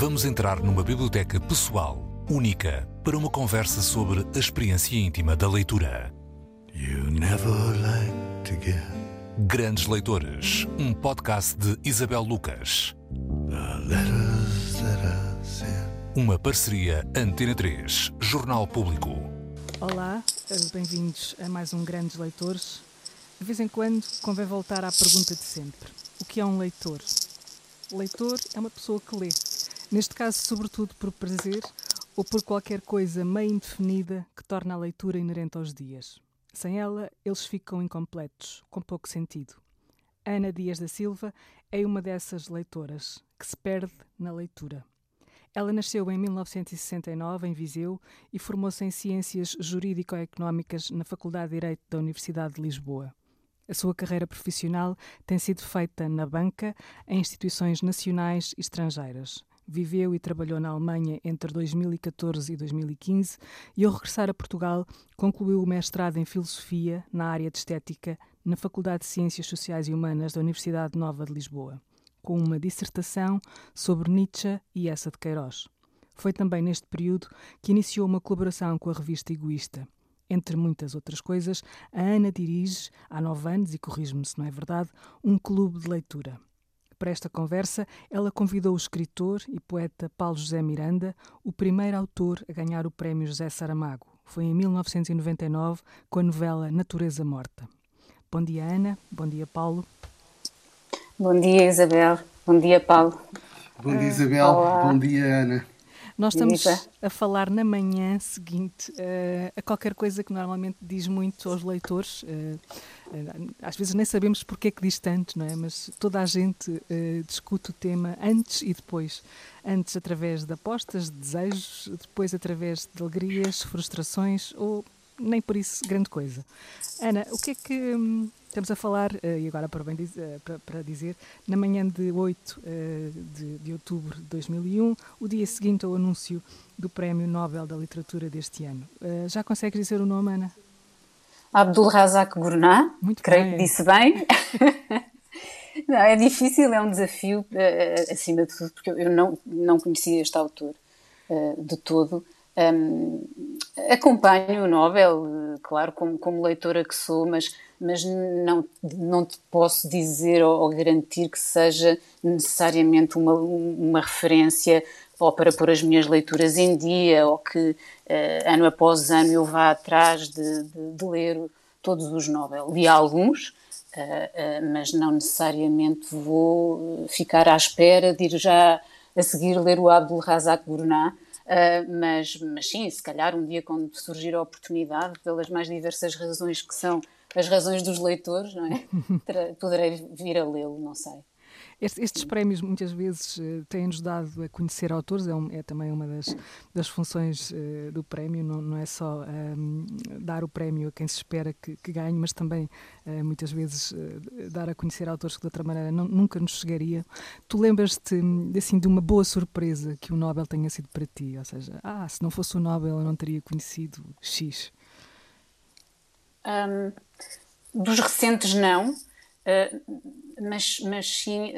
Vamos entrar numa biblioteca pessoal, única, para uma conversa sobre a experiência íntima da leitura. You never like to get Grandes Leitores, um podcast de Isabel Lucas. Uma parceria Antena 3, Jornal Público. Olá, bem-vindos a mais um Grandes Leitores. De vez em quando convém voltar à pergunta de sempre: o que é um leitor? Leitor é uma pessoa que lê, neste caso, sobretudo por prazer ou por qualquer coisa meio indefinida que torna a leitura inerente aos dias. Sem ela, eles ficam incompletos, com pouco sentido. Ana Dias da Silva é uma dessas leitoras que se perde na leitura. Ela nasceu em 1969 em Viseu e formou-se em Ciências Jurídico-Económicas na Faculdade de Direito da Universidade de Lisboa. A sua carreira profissional tem sido feita na banca, em instituições nacionais e estrangeiras. Viveu e trabalhou na Alemanha entre 2014 e 2015 e, ao regressar a Portugal, concluiu o mestrado em Filosofia na área de Estética na Faculdade de Ciências Sociais e Humanas da Universidade Nova de Lisboa, com uma dissertação sobre Nietzsche e essa de Queiroz. Foi também neste período que iniciou uma colaboração com a revista Egoísta. Entre muitas outras coisas, a Ana dirige, há nove anos, e corrijo-me se não é verdade, um clube de leitura. Para esta conversa, ela convidou o escritor e poeta Paulo José Miranda, o primeiro autor a ganhar o prémio José Saramago. Foi em 1999, com a novela Natureza Morta. Bom dia, Ana. Bom dia, Paulo. Bom dia, Isabel. Bom dia, Paulo. Bom dia, Isabel. olá. Bom dia, Ana. Nós estamos a falar na manhã seguinte eh, a qualquer coisa que normalmente diz muito aos leitores. eh, às vezes nem sabemos porque é que diz tanto, não é? Mas toda a gente eh, discute o tema antes e depois. Antes através de apostas, de desejos, depois através de alegrias, frustrações ou nem por isso grande coisa. Ana, o que é que hum, estamos a falar, eh, e agora para, bem diz- eh, para, para dizer, na manhã de 8 eh, de, de outubro de 2001, o dia seguinte ao anúncio do Prémio Nobel da Literatura deste ano. Eh, já consegues dizer o nome, Ana? Abdul Razak Gurnah. Muito Creio bem. que disse bem. não, é difícil, é um desafio, acima de tudo, porque eu- não, não conhecia este autor de todo. Hum, acompanho o Nobel, claro, como, como leitora que sou, mas, mas não, não te posso dizer ou, ou garantir que seja necessariamente uma, uma referência ou para pôr as minhas leituras em dia, ou que eh, ano após ano eu vá atrás de, de- de ler todos os Nobel. Li alguns, eh, eh, mas não necessariamente vou ficar à espera de ir já a seguir ler o Abdul Razak Gurnah, Uh, mas, mas sim, se calhar um dia quando surgir a oportunidade, pelas mais diversas razões que são as razões dos leitores, não é? Poderei vir a lê-lo, não sei. Este- Estes prémios muitas vezes eh, têm-nos dado a conhecer autores, é, um- é também uma das, das funções eh, do prémio, não, não é só ehm, dar o prémio a quem se espera que, que ganhe, mas também eh, muitas vezes eh, dar a conhecer autores que de outra maneira não- nunca nos chegariam. Tu lembras-te hum, assim, de uma boa surpresa que o Nobel tenha sido para ti? Ou seja, ah, se não fosse o Nobel eu não teria conhecido X. Hum, dos recentes, não, uh, mas, mas sim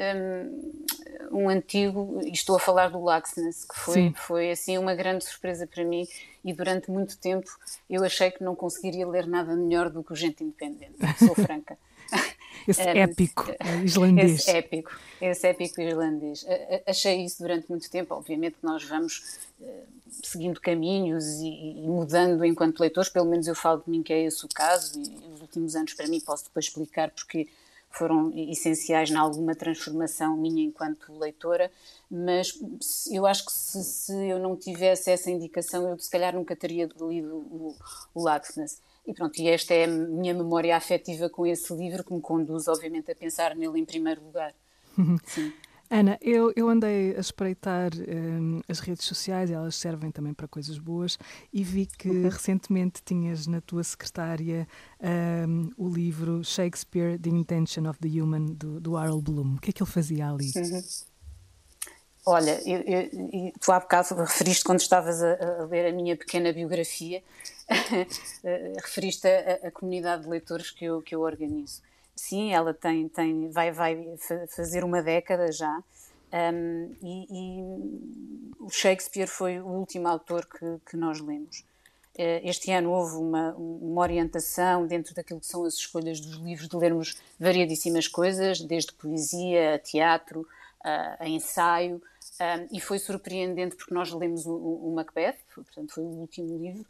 um, um antigo, e estou a falar do Laxness, que foi, Sim. foi assim uma grande surpresa para mim e durante muito tempo eu achei que não conseguiria ler nada melhor do que o Gente Independente, sou franca. Esse Hum, épico eh, islandês. Esse épico, esse épico a- Achei isso durante muito tempo. Obviamente que nós vamos eh, seguindo caminhos e, e mudando enquanto leitores, pelo menos eu falo de mim que é esse o caso, e os últimos anos para mim posso depois explicar porque foram essenciais em alguma transformação minha enquanto leitora, mas eu acho que se, se eu não tivesse essa indicação, eu se calhar nunca teria lido o, o Laxness. E pronto, e esta é a minha memória afetiva com esse livro que me conduz, obviamente, a pensar nele em primeiro lugar. Sim. Ana, eu, eu andei a espreitar hum, as redes sociais, elas servem também para coisas boas, e vi que recentemente tinhas na tua secretária hum, o livro Shakespeare, The Intention of the Human, do, do Harold Bloom. O que é que ele fazia ali? Olha, eu, eu, e tu há bocado referiste quando estavas a, a ler a minha pequena biografia, eh, referiste a, a comunidade de leitores que eu, que eu organizo. Sim, ela tem, tem vai, vai fa- fazer uma década já. Um, e, e, o Shakespeare foi o último autor que, que nós lemos. Uh, este ano houve uma, uma, orientação dentro daquilo que são as escolhas dos livros, de lermos variadíssimas coisas, desde poesia a teatro, uh, a ensaio, um, e foi surpreendente porque nós lemos o, o Macbeth, portanto foi o último livro,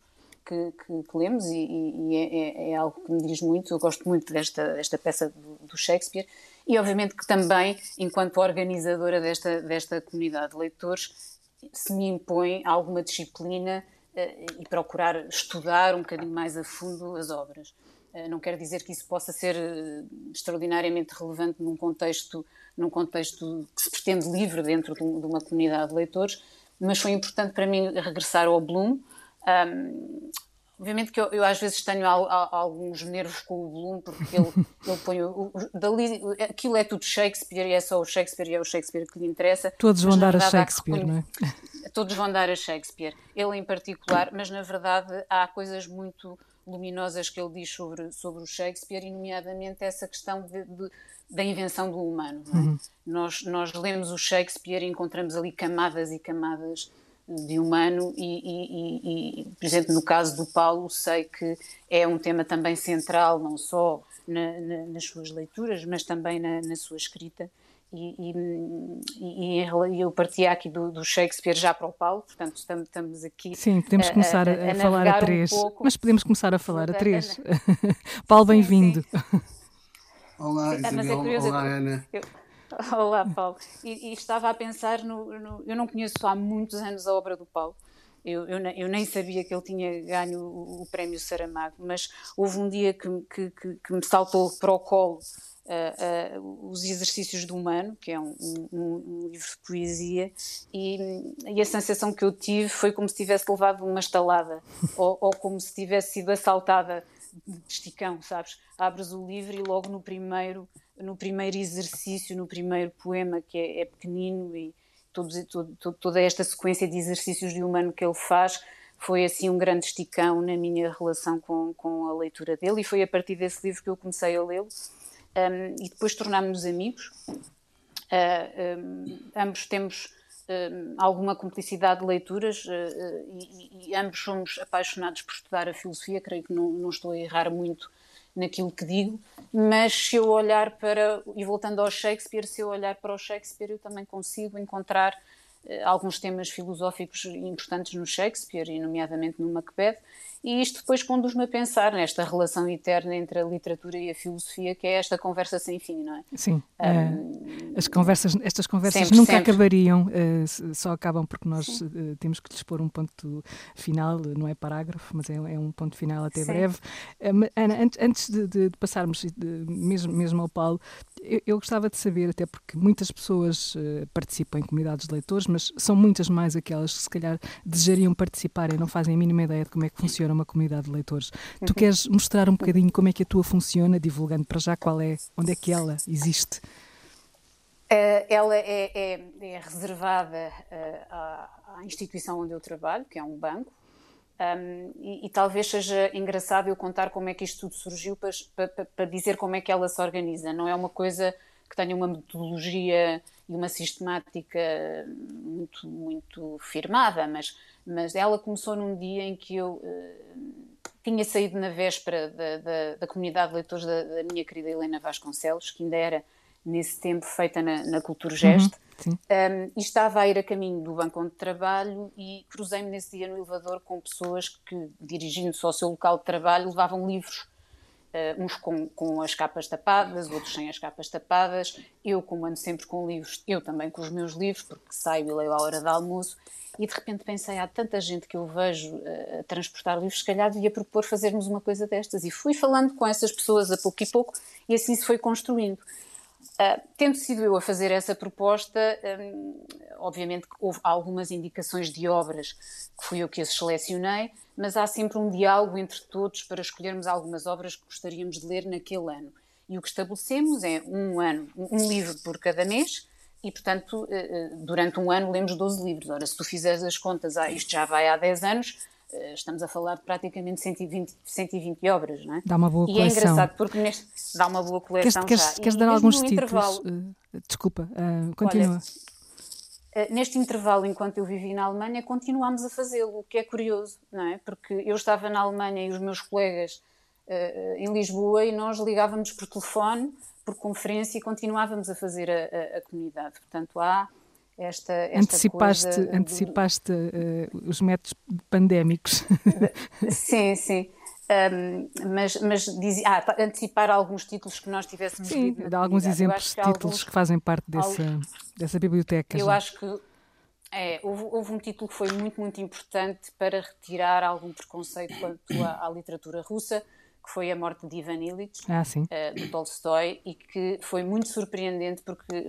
que, que, que lemos e, e é, é, é, algo que me diz muito. Eu gosto muito desta, desta peça do, do, Shakespeare e, obviamente, que também, enquanto organizadora desta, desta comunidade de leitores, se me impõe alguma disciplina uh, e procurar estudar um bocadinho mais a fundo as obras. Uh, não quer dizer que isso possa ser uh, extraordinariamente relevante num contexto, num contexto que se pretende livre dentro de, de uma comunidade de leitores, mas foi importante para mim regressar ao Bloom, um, obviamente que eu, eu, às vezes tenho al, al, alguns nervos com o Bloom, porque ele, ele põe o, o, dali, aquilo é tudo Shakespeare e é só o Shakespeare e é o Shakespeare que lhe interessa. Todos vão dar a Shakespeare, não é? Todos vão dar a Shakespeare, ele em particular, mas na verdade há coisas muito luminosas que ele diz sobre, sobre o Shakespeare, e nomeadamente essa questão de, de, da invenção do humano. É? Uhum. Nós, nós lemos o Shakespeare e encontramos ali camadas e camadas de humano e, e, e, por exemplo, no caso do Paulo, sei que é um tema também central, não só na, na, nas suas leituras, mas também na, na sua escrita. E, e, eu partia aqui do, do, Shakespeare já para o Paulo, portanto estamos, estamos aqui. Sim, podemos começar a, a, a falar a três, um mas podemos começar a falar a três. Paulo, bem-vindo. Olá, Isabel. É Olá, Ana. Eu, Olá, Paulo. E, e estava a pensar no, no, Eu não conheço há muitos anos a obra do Paulo. Eu, eu, eu, nem sabia que ele tinha ganho o, o, prémio Saramago, mas houve um dia que, que, que, que me saltou para o colo uh, uh, os exercícios do humano, que é um, um, um livro de poesia, e, e, a sensação que eu tive foi como se tivesse levado uma estalada, ou, ou como se tivesse sido assaltada de esticão, sabes? Abres o livro e logo no primeiro no primeiro exercício, no primeiro poema, que é, é pequenino, e todo, todo, toda esta sequência de exercícios de humano que ele faz foi assim um grande esticão na minha relação com, com a leitura dele, e foi a partir desse livro que eu comecei a lê-lo, um, e depois tornámos-nos amigos. Uh, um, ambos temos um, alguma cumplicidade de leituras uh, uh, e, e, ambos somos apaixonados por estudar a filosofia, creio que não, não estou a errar muito naquilo que digo, mas se eu olhar para, e voltando ao Shakespeare, se eu olhar para o Shakespeare, eu também consigo encontrar eh, alguns temas filosóficos importantes no Shakespeare, e nomeadamente no Macbeth, e isto depois conduz-me a pensar nesta relação eterna entre a literatura e a filosofia, que é esta conversa sem fim, não é? Sim. Um, as conversas, estas conversas sempre, nunca sempre. acabariam, uh, só acabam porque nós uh, temos que lhes pôr um ponto final, não é parágrafo, mas é, é um ponto final até Sim. breve. Uh, Ana, antes de, de, de passarmos de, mesmo, mesmo ao Paulo, eu, eu, gostava de saber, até porque muitas pessoas participam em comunidades de leitores, mas são muitas mais aquelas que se calhar desejariam participar e não fazem a mínima ideia de como é que funciona uma comunidade de leitores. Uhum. Tu queres mostrar um bocadinho como é que a tua funciona, divulgando para já qual é, onde é que ela existe? Uh, ela é, é, é reservada uh, à, à, instituição onde eu trabalho, que é um banco, um, e, e, talvez seja engraçado eu contar como é que isto tudo surgiu para, para, para, dizer como é que ela se organiza. Não é uma coisa que tenha uma metodologia e uma sistemática muito, muito firmada, mas mas ela começou num dia em que eu uh, tinha saído na véspera da, da, da comunidade de leitores da, da, minha querida Helena Vasconcelos, que ainda era nesse tempo feita na, na Cultura Geste, uhum, um, e estava a ir a caminho do banco onde trabalho e cruzei-me nesse dia no elevador com pessoas que, dirigindo-se ao seu local de trabalho, levavam livros Uh, uns com, com, as capas tapadas, outros sem as capas tapadas. Eu, como ando sempre com livros, eu também com os meus livros, porque saio e leio à hora de almoço. E de repente pensei, há tanta gente que eu vejo uh, a transportar livros, se calhar devia propor fazermos uma coisa destas. E fui falando com essas pessoas a pouco e pouco, e assim se foi construindo. Uh, tendo sido eu a fazer essa proposta, um, obviamente houve algumas indicações de obras que fui eu que as selecionei, mas há sempre um diálogo entre todos para escolhermos algumas obras que gostaríamos de ler naquele ano. E o que estabelecemos é um ano, um livro por cada mês, e, portanto, eh, eh, durante um ano lemos 12 livros. Ora, se tu fizeres as contas, ah, isto já vai há 10 anos, estamos a falar de praticamente 120, 120 obras, não é? Dá uma boa coleção. E é engraçado porque neste, dá uma boa coleção queres, já. Queres, queres dar alguns títulos? Uh, desculpa, uh, continua. Olha, neste intervalo, enquanto eu vivi na Alemanha, continuámos a fazê-lo, o que é curioso, não é? Porque eu estava na Alemanha e os meus colegas uh, em Lisboa e nós ligávamos por telefone, por conferência e continuávamos a fazer a, a, a comunidade. Portanto, há esta, esta antecipaste, coisa... Antecipaste uh, os métodos pandémicos. sim, sim. Um, mas mas diz, ah, antecipar alguns títulos que nós tivéssemos Sim, dá alguns exemplos de títulos alguns, que fazem parte dessa, alguns, dessa biblioteca. Eu já. acho que é, houve, houve, um título que foi muito, muito importante para retirar algum preconceito quanto à, à literatura russa, que foi A Morte de Ivan Illich, ah, uh, do Tolstói, e que foi muito surpreendente porque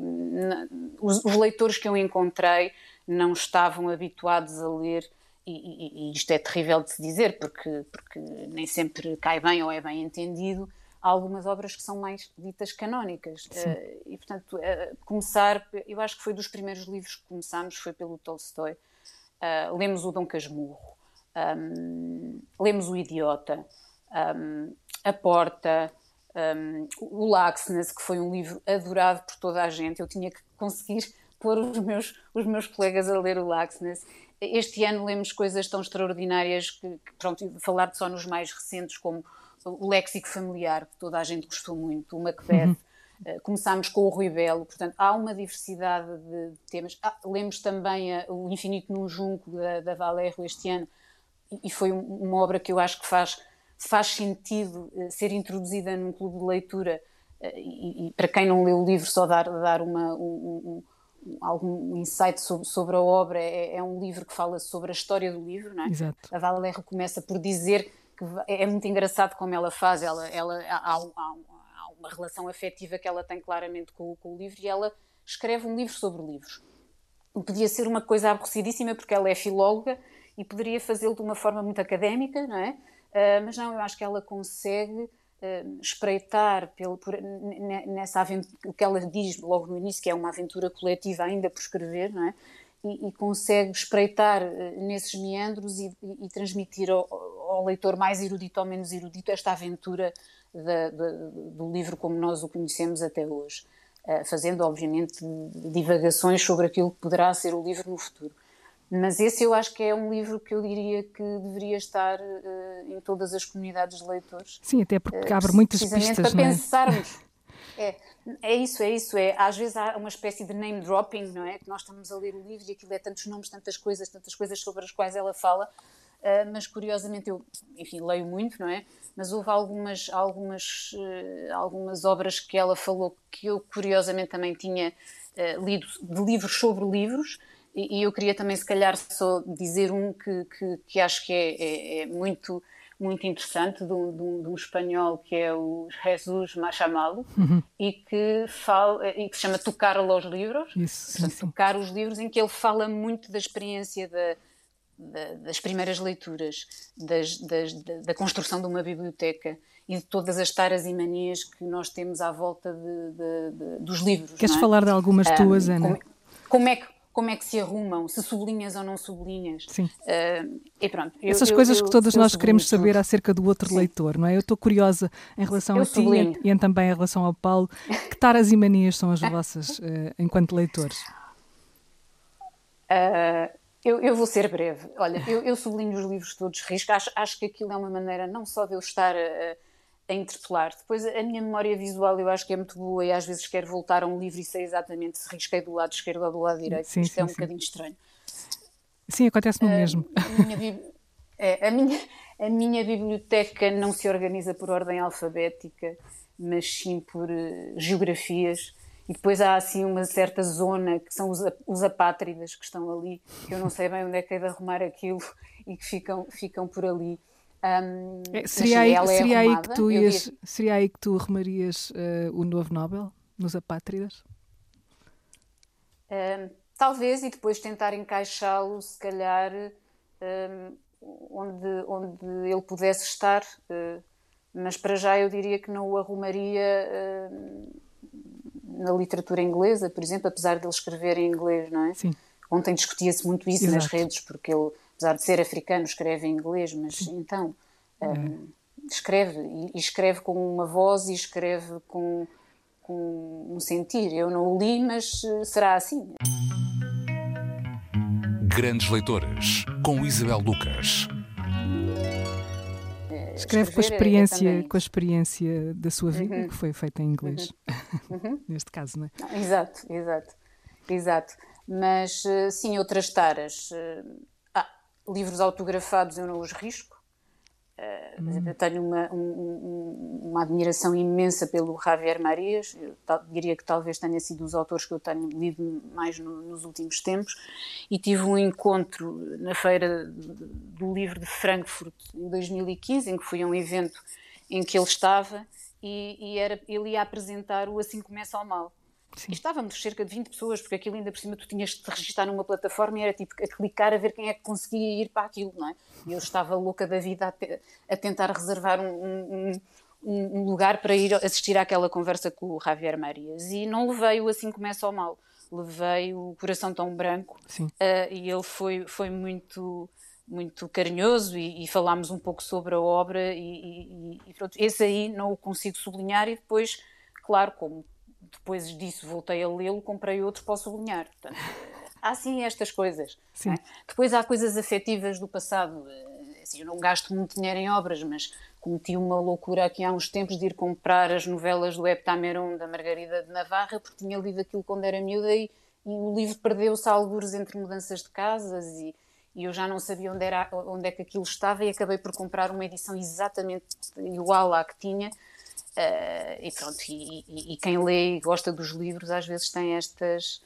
os, os, leitores que eu encontrei não estavam habituados a ler, e, e, e, isto é terrível de se dizer, porque, porque nem sempre cai bem ou é bem entendido, há algumas obras que são mais ditas canónicas. Uh, e, portanto, uh, começar, eu acho que foi dos primeiros livros que começámos, foi pelo Tolstói. Uh, lemos o Dom Casmurro, um, lemos O Idiota, um, A Porta, um, o Laxness, que foi um livro adorado por toda a gente. Eu tinha que conseguir pôr os meus, os meus colegas a ler o Laxness. Este ano lemos coisas tão extraordinárias que, que pronto, falar só nos mais recentes, como o léxico familiar, que toda a gente gostou muito, o Macbeth. Uhum. Uh, começámos com o Rui Belo, portanto, há uma diversidade de temas. Ah, lemos também a, o Infinito no Junco, da, da Valério, este ano, e, e foi um, uma obra que eu acho que faz faz sentido uh, ser introduzida num clube de leitura uh, e, e, para quem não leu o livro só dar, dar uma, um, um, algum insight sobre, sobre a obra é, é, um livro que fala sobre a história do livro, não é? Exato. A Valério começa por dizer que é, é muito engraçado como ela faz, ela, ela há, há, há uma relação afetiva que ela tem claramente com, com o livro e ela escreve um livro sobre livros. Podia ser uma coisa aborrecidíssima porque ela é filóloga e poderia fazê-lo de uma forma muito académica, não é? Uh, mas não, eu acho que ela consegue uh, espreitar pelo, por, nessa aventura, o que ela diz logo no início, que é uma aventura coletiva ainda por escrever, não é? E, e consegue espreitar uh, nesses meandros e, e, e transmitir ao, ao, leitor mais erudito ou menos erudito esta aventura da, da, do livro como nós o conhecemos até hoje. fazendo, obviamente, divagações sobre aquilo que poderá ser o livro no futuro. Mas esse eu acho que é um livro que eu diria que deveria estar uh, em todas as comunidades de leitores. Sim, até porque uh, abre muitas pistas, para é? pensarmos. É, é isso, é isso. É, às vezes há uma espécie de name dropping, não é? Que nós estamos a ler o livro e aquilo é tantos nomes, tantas coisas, tantas coisas sobre as quais ela fala. Uh, mas curiosamente eu, enfim, leio muito, não é? Mas houve algumas, algumas, uh, algumas obras que ela falou que eu curiosamente também tinha uh, lido de livros sobre livros e, eu queria também, se calhar, só dizer um que, que, que acho que é, é, é, muito, muito interessante, de um, de, um, de um, espanhol que é o Jesus Machamalo, uhum. e, que fala, e que se chama Tocar aos Livros, Isso, Portanto, sim, Tocar os Livros, em que ele fala muito da experiência da, da, das primeiras leituras, das, das, da, construção de uma biblioteca e de todas as taras e manias que nós temos à volta de, dos livros. Queres é? falar de algumas tuas, Ana? Como, como, é que como é que se arrumam, se sublinhas ou não sublinhas. Sim. Uh, e pronto. Eu, Essas eu, coisas eu, que todas nós queremos saber acerca do outro Sim. leitor, não é? Eu estou curiosa em relação a ti e também em relação ao Paulo. Que taras e manias são as vossas uh, enquanto leitores? Uh, eu, vou ser breve. Olha, eu, sublinho os livros todos risco. Acho, acho que aquilo é uma maneira não só de eu estar a, a interpelar. Depois, a minha memória visual eu acho que é muito boa e às vezes quero voltar a um livro e sei exatamente se risquei do lado esquerdo ou do lado direito. Sim, Isto sim, é um sim. bocadinho estranho. Sim, acontece-me uh, mesmo. A minha, é, a, minha, a minha biblioteca não se organiza por ordem alfabética, mas sim por uh, geografias. E depois há assim uma certa zona que são os, os apátridas que estão ali, que eu não sei bem onde é que é de arrumar aquilo e que ficam, ficam por ali. Um, seria, aí, é seria, aí que tu ias, seria aí que tu arrumarias uh, o novo Nobel, nos apátridas? Um, talvez, e depois tentar encaixá-lo, se calhar, um, onde, onde ele pudesse estar. Uh, mas para já eu diria que não o arrumaria uh, na literatura inglesa, por exemplo, apesar de ele escrever em inglês, não é? Sim. Ontem discutia-se muito isso Exato. nas redes, porque ele apesar de ser africano, escreve em inglês, mas então um, escreve e, escreve com uma voz e escreve com, com um sentir. Eu não o li, mas eh, será assim. Grandes Leitores, com Isabel Lucas. Escreve com a experiência, com a experiência da sua vida, uhum. que foi feita em inglês, uhum. uhum. neste caso, não é? Exato, exato, exato. Mas eh, sim, outras taras. Livros autografados eu não os risco. Uh, eu tenho uma, um, uma admiração imensa pelo Javier Marias, eu diria que talvez tenha sido dos autores que eu tenho lido mais no, nos últimos tempos, e tive um encontro na Feira do Livro de Frankfurt em 2015, em que fui a um evento em que ele estava e, e era, ele ia apresentar o Assim Começa ao Mal. Sim. E estávamos cerca de 20 pessoas, porque aquilo ainda por cima tu tinhas de te registrar numa plataforma e era tipo a clicar a ver quem é que conseguia ir para aquilo, não é? E eu estava louca da vida a, te, a tentar reservar um, um, um, lugar para ir assistir àquela conversa com o Javier Marias. E não levei o Assim Começa ao Mal, levei o Coração Tão Branco uh, e ele foi, foi muito muito carinhoso e, e, falámos um pouco sobre a obra e, e, e pronto, esse aí não o consigo sublinhar e depois, claro, como depois disso voltei a lê-lo, comprei outro para sublinhar. Portanto, há sim estas coisas. É? Depois há coisas afetivas do passado. Eh, assim, eu não gasto muito dinheiro em obras, mas cometi uma loucura aqui há uns tempos de ir comprar as novelas do Heptameron da Margarida de Navarra, porque tinha lido aquilo quando era miúda e, e o livro perdeu-se algures entre mudanças de casas e, e eu já não sabia onde, era, onde é que aquilo estava e acabei por comprar uma edição exatamente igual à que tinha Uh, e pronto, e, e, e, quem lê e gosta dos livros às vezes tem estas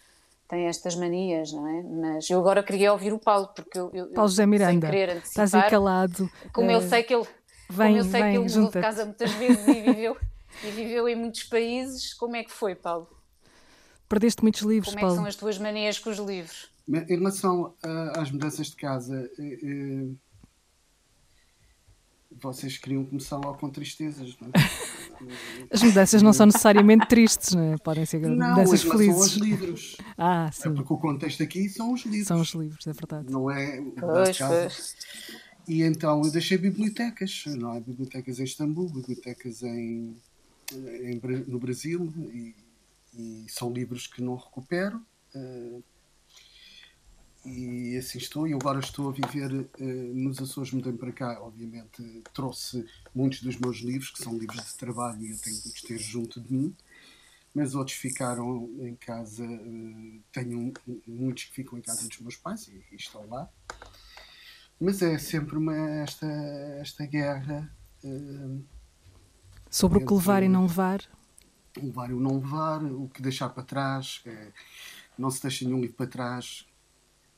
tem estas manias, não é? Mas eu agora queria ouvir o Paulo, porque eu, eu Paulo José Miranda, estás aí calado. Como uh, eu sei que ele, vem, como eu sei vem, que ele mudou de casa muitas vezes e viveu, e viveu em muitos países, como é que foi, Paulo? Perdeste muitos livros, Como é que são as tuas manias com os livros? Em relação uh, às mudanças de casa, uh, vocês queriam começar logo com tristezas, não é? As mudanças não são necessariamente tristes, não é? Podem ser não, mudanças felizes. São os livros. Ah, sim. É porque o contexto aqui são os livros. São os livros, é verdade. Não é pois, pois. E então eu deixei bibliotecas, não é? Bibliotecas em Istambul, bibliotecas em, em no Brasil, e, e, são livros que não recupero. Uh, e assim estou. E agora estou a viver uh, nos Açores, mudei para cá. Obviamente, trouxe muitos dos meus livros, que são livros de trabalho e eu tenho que os ter junto de mim, mas outros ficaram em casa. Uh, tenho muitos que ficam em casa dos meus pais e, e estão lá. Mas é sempre uma, esta, esta guerra. Uh, Sobre o que levar e não levar? Levar e o não levar, o que deixar para trás. É, não se deixa nenhum livro para trás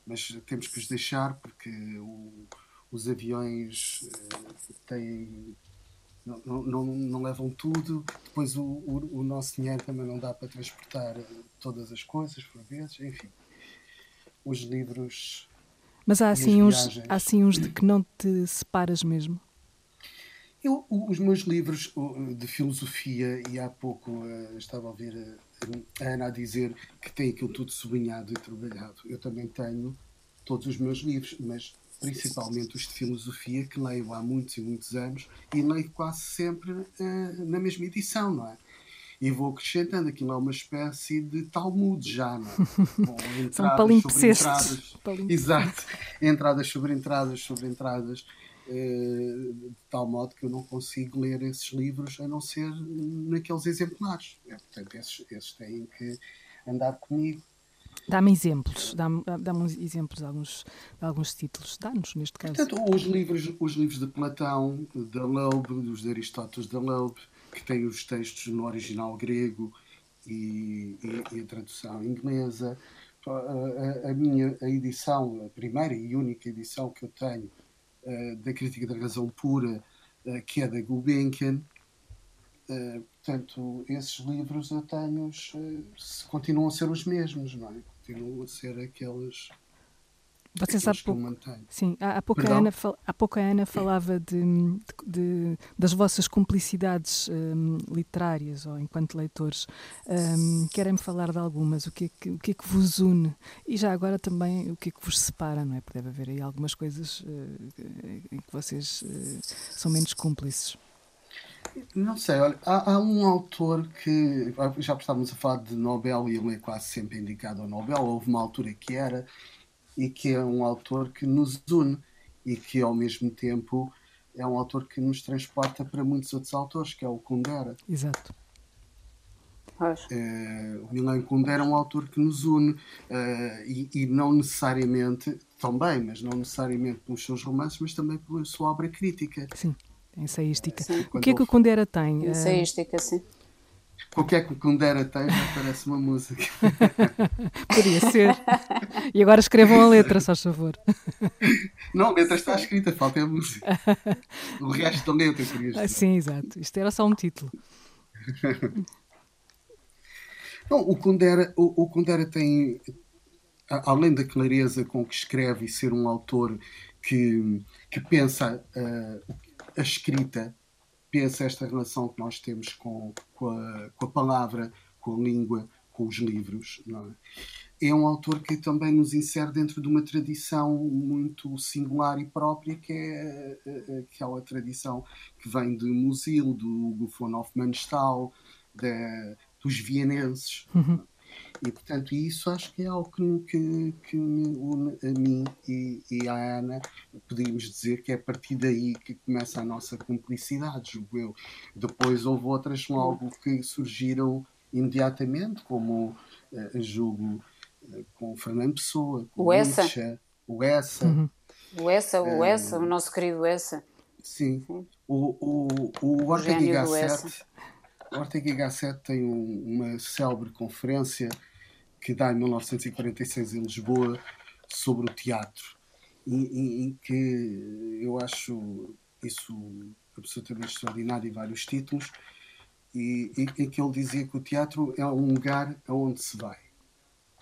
mas temos que os deixar porque o, os aviões uh, têm. Não, não, não, levam tudo, depois o, o, o, nosso dinheiro também não dá para transportar todas as coisas, por vezes, enfim. Os livros. Mas há assim, uns, há assim uns de que não te separas mesmo? Eu, os meus livros de filosofia, e há pouco uh, estava a ouvir a, Ana a dizer que tem aquilo tudo sublinhado e trabalhado. Eu também tenho todos os meus livros, mas principalmente os de filosofia, que leio há muitos e muitos anos e leio quase sempre uh, na mesma edição, não é? E vou acrescentando, aquilo é uma espécie de Talmud já, não é? Com São palimpsestos. Exato. Entradas sobre entradas sobre entradas de tal modo que eu não consigo ler esses livros a não ser naqueles exemplares. É, portanto, esses, esses têm que andar comigo. Dá-me exemplos, dá-me dá exemplos de alguns, de alguns títulos, dá-nos neste caso. Portanto, os livros, os livros de Platão, da Loeb, dos Aristóteles da Loeb, que têm os textos no original grego e, e, e a tradução inglesa. A, a, a, minha a edição, a primeira e única edição que eu tenho da Crítica da Razão Pura, uh, que é da Gulbenkian. Uh, portanto, esses livros eu tenho, continuam a ser os mesmos, não é? Continuam a ser aqueles você sabe pouco, sim, há, há, pouco a Ana, há pouco a Ana falava de, de, de das vossas cumplicidades um, literárias ou enquanto leitores. Um, Querem-me falar de algumas? O que, é que, o que é que vos une? E já agora também o que é que vos separa, não é? Porque deve haver aí algumas coisas uh, em que vocês uh, são menos cúmplices. Não sei, olha, há, há, um autor que já estávamos a falar de Nobel e ele é quase sempre indicado ao Nobel. Houve uma altura que era, e que é um autor que nos une e que ao mesmo tempo é um autor que nos transporta para muitos outros autores, que é o Kundera. Exato. Uh, o Milan Kundera é um autor que nos une uh, e, e, não necessariamente, também, mas não necessariamente pelos seus romances, mas também pela sua obra crítica. Sim, ensaística. Sim. O que é que o Kundera tem? Ensaística, sim. O que o Kundera tem já parece uma música. Podia ser. E agora escrevam a letra, só favor. Não, a letra está escrita, falta a música. O resto da letra, querias dizer. Sim, exato. Isto era só um título. Não, o Kundera, o, o Kundera tem, além da clareza com que escreve e ser um autor que, que pensa uh, a escrita, pensa esta relação que nós temos com, com, a, com a palavra, com a língua, com os livros. É? é? um autor que também nos insere dentro de uma tradição muito singular e própria, que é eh, eh, aquela tradição que vem de Musil, do Hugo von Hofmannsthal, da, dos vienenses. Uhum. E, portanto, isso acho que é algo que, que, que me une a mim e, e à Ana. Podíamos dizer que é a partir daí que começa a nossa cumplicidade, julgo eu. Depois houve outras logo que surgiram imediatamente, como uh, julgo uh, com Fernando Pessoa, com o Essa. Nietzsche, o Essa. Uhum. O Essa, o Essa, o nosso querido Essa. Sim. sim. O, o, o Ortega Gasset Ortega Gasset tem um, uma célebre conferência que dá em 1946 em Lisboa sobre o teatro, em, que eu acho isso absolutamente extraordinário em vários títulos, e em que ele dizia que o teatro é um lugar aonde se vai,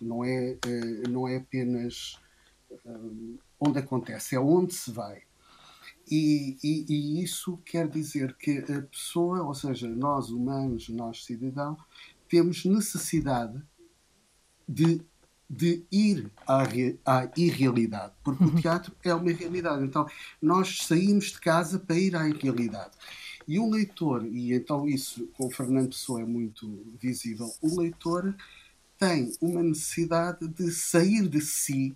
não é, eh, não é apenas eh, onde acontece, é onde se vai. E, e, e, isso quer dizer que a pessoa, ou seja, nós humanos, nós cidadãos, temos necessidade de, de ir à, à irrealidade, porque o uhum. teatro é uma realidade. Então, nós saímos de casa para ir à irrealidade. E o leitor, e então isso com o Fernando Pessoa é muito visível, o leitor tem uma necessidade de sair de si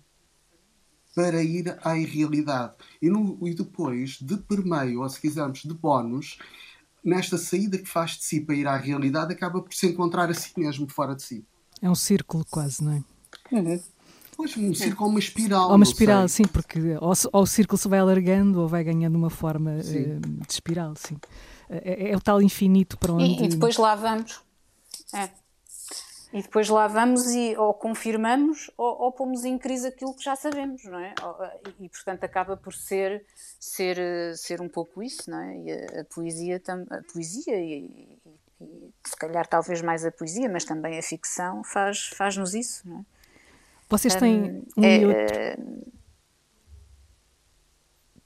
para ir à irrealidade. E, no, e depois, de permeio, ou se quisermos, de bónus, nesta saída que faz de si para ir à realidade, acaba por se encontrar a si mesmo fora de si. É um círculo quase, não é? Uhum. Pois, um círculo ou uma espiral. Ou uma espiral, sei. sim, porque ou, ou, o círculo se vai alargando ou vai ganhando uma forma uh, de espiral, sim. É, é, é, o tal infinito para onde. E, e depois lá vamos. É. E depois lá vamos e ou confirmamos ou, ou pomos em crise aquilo que já sabemos, não é? E, e portanto acaba por ser, ser, ser um pouco isso, não é? E a, a poesia, a poesia e, e, se calhar talvez mais a poesia, mas também a ficção faz, faz-nos isso, não é? Vocês têm um, um é, e outro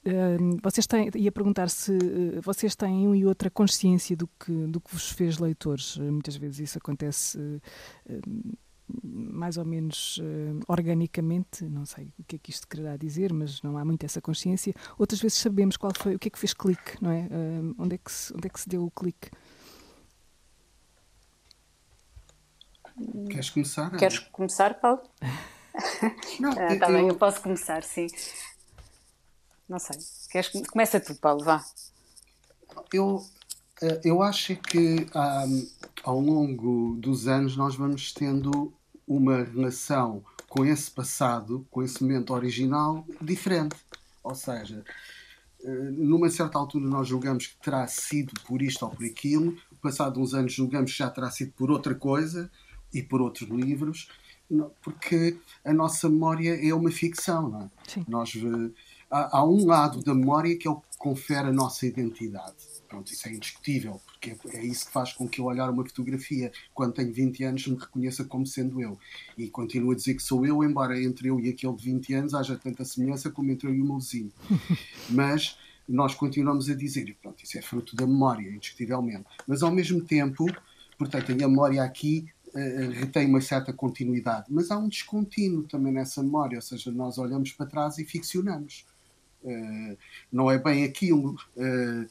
eh, vocês têm, ia perguntar se uh, vocês têm um e outra consciência do que, do que vos fez leitores. Uh, muitas vezes isso acontece uh, mais ou menos organicamente, não sei o que é que isto quererá dizer, mas não há muito essa consciência. Outras vezes sabemos qual foi, o que é que fez clique, não é? onde, é que se, onde é que se deu o clique? Queres começar? Queres começar, Paulo? Não, ah, tá eu... bem, eu posso começar, sim. Não sei. Queres, começa tu, Paulo, vá. Eu, eh, eu acho que um, ao longo dos anos nós vamos tendo uma relação com esse passado, com esse momento original, diferente. Ou seja, eh, numa certa altura nós julgamos que terá sido por isto ou por aquilo, passado uns anos julgamos que já terá sido por outra coisa e por outros livros, porque a nossa memória é uma ficção, não é? Sim. Nós há, há, um lado da memória que é o que confere a nossa identidade. Pronto, isso é indiscutível, porque é, é isso que faz com que eu olhar uma fotografia quando tenho 20 anos me reconheça como sendo eu. E continuo a dizer que sou eu, embora entre eu e aquele de 20 anos haja tanta semelhança como entre eu e o meu vizinho. Mas nós continuamos a dizer, pronto, isso é fruto da memória, indiscutivelmente. Mas ao mesmo tempo, portanto, a memória aqui retém uma certa continuidade, mas há um descontínuo também nessa memória, ou seja, nós olhamos para trás e ficcionamos. Eh, não é bem eh,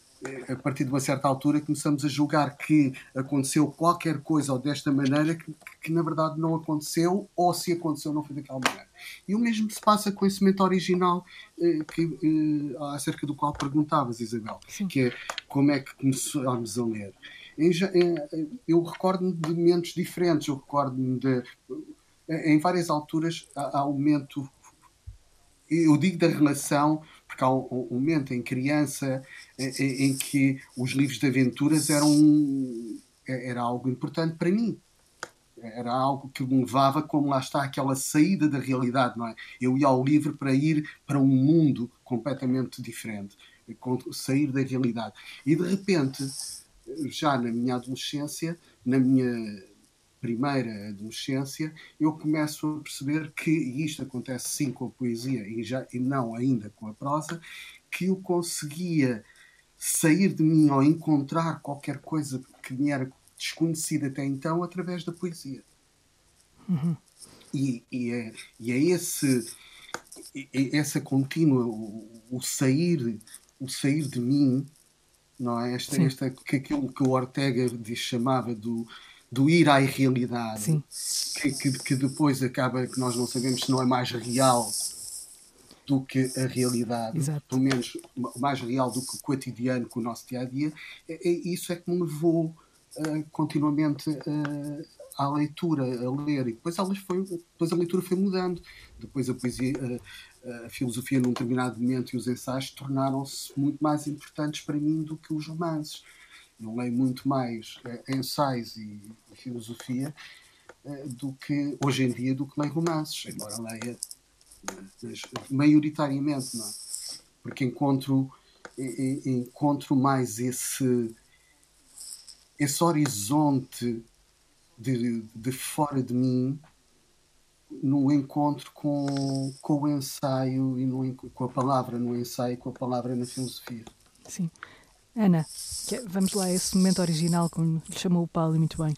a partir de uma certa altura começamos a julgar que aconteceu qualquer coisa ou desta maneira que, que, na verdade não aconteceu ou se aconteceu não foi daquela maneira. E o mesmo se passa com esse momento original eh, que, eh, acerca do qual perguntavas, Isabel, Sim. que é como é que começámos a ler. Eu recordo-me de momentos diferentes, eu recordo-me de. Em várias alturas há um momento eu digo da relação porque há um, momento em criança em, que os livros de aventuras eram era algo importante para mim era algo que me levava como lá está aquela saída da realidade não é eu ia ao livro para ir para um mundo completamente diferente sair da realidade e de repente já na minha adolescência na minha primeira adolescência, eu começo a perceber que, e isto acontece sim com a poesia e, já, e não ainda com a prosa, que eu conseguia sair de mim ou encontrar qualquer coisa que me era desconhecida até então através da poesia. Uhum. E, e, é, e é esse é essa contínua o, o, sair o sair de mim não é? Esta, esta que aquilo que o Ortega diz, chamava do do ir à irrealidade, que, que, que, depois acaba que nós não sabemos se não é mais real do que a realidade, Exato. pelo menos mais real do que o cotidiano, com o nosso dia a dia, é, é, isso é que me levou uh, continuamente uh, à leitura, a ler, e depois, elas foi, depois a leitura foi mudando, depois a poesia. A filosofia num determinado momento e os ensaios tornaram-se muito mais importantes para mim do que os romances eu leio muito mais uh, ensaios e, e filosofia uh, do que hoje em dia do que leio romances, embora leia mas, maioritariamente, não é? porque encontro encontro mais esse esse horizonte de, de fora de mim no encontro com, com o ensaio e no, com a palavra no ensaio e com a palavra na filosofia. Sim. Ana, é, vamos lá, esse momento original, como lhe chamou o Paulo, muito bem.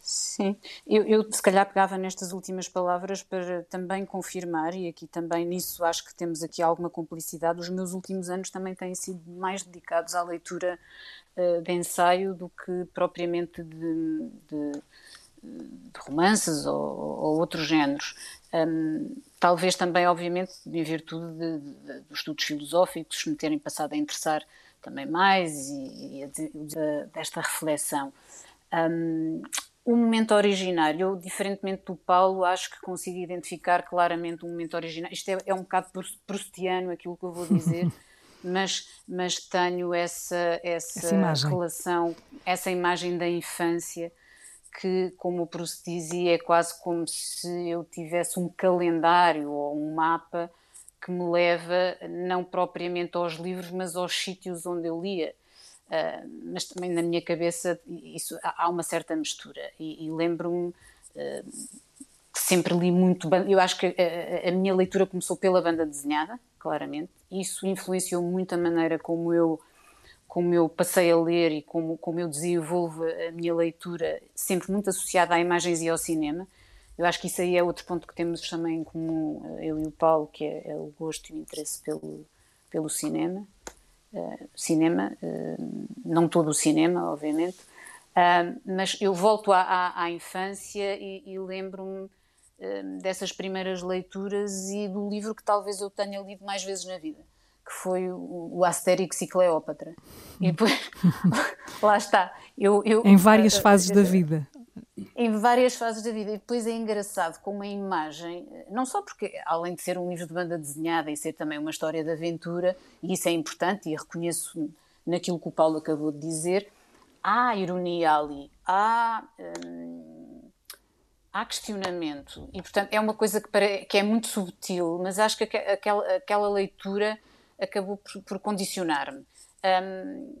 Sim, eu, eu, se calhar pegava nestas últimas palavras para também confirmar, e aqui também nisso acho que temos aqui alguma complicidade. Os meus últimos anos também têm sido mais dedicados à leitura uh, de ensaio do que propriamente de, de, de romances ou, ou, outros géneros. Um, talvez também, obviamente, em virtude de, de, dos estudos filosóficos me terem passado a interessar também mais e, e desta reflexão. Um, o momento originário, eu, diferentemente do Paulo, acho que consigo identificar claramente um momento originário. Isto é, é um bocado proustiano aquilo que eu vou dizer, mas, mas tenho essa, essa, essa relação, essa imagem da infância que, como o Proust dizia, é quase como se eu tivesse um calendário ou um mapa que me leva não propriamente aos livros, mas aos sítios onde eu lia. Uh, mas também na minha cabeça isso, há uma certa mistura. E, e lembro-me uh, que sempre li muito. Eu acho que a, a, minha leitura começou pela banda desenhada, claramente. Isso influenciou muito a maneira como eu como eu passei a ler e como, como eu desenvolvo a minha leitura, sempre muito associada a imagens e ao cinema. Eu acho que isso aí é outro ponto que temos também em comum, eh, eu e o Paulo, que é, é o gosto e o interesse pelo, pelo cinema. Uh, cinema, uh, não todo o cinema, obviamente, uh, mas eu volto à, à, à infância e, e lembro-me dessas primeiras leituras e do livro que talvez eu tenha lido mais vezes na vida que foi o, Asterix e Cleópatra. E depois, lá está. Eu, eu, em várias uh, fases uh, da vida. Em várias fases da vida. E depois é engraçado com uma imagem, não só porque, além de ser um livro de banda desenhada e ser também uma história de aventura, e isso é importante e reconheço naquilo que o Paulo acabou de dizer, há ironia ali, há. Hum, há questionamento e portanto é uma coisa que, para, que é muito subtil mas acho que aquela, aquela leitura acabou por, por condicionar-me. Um,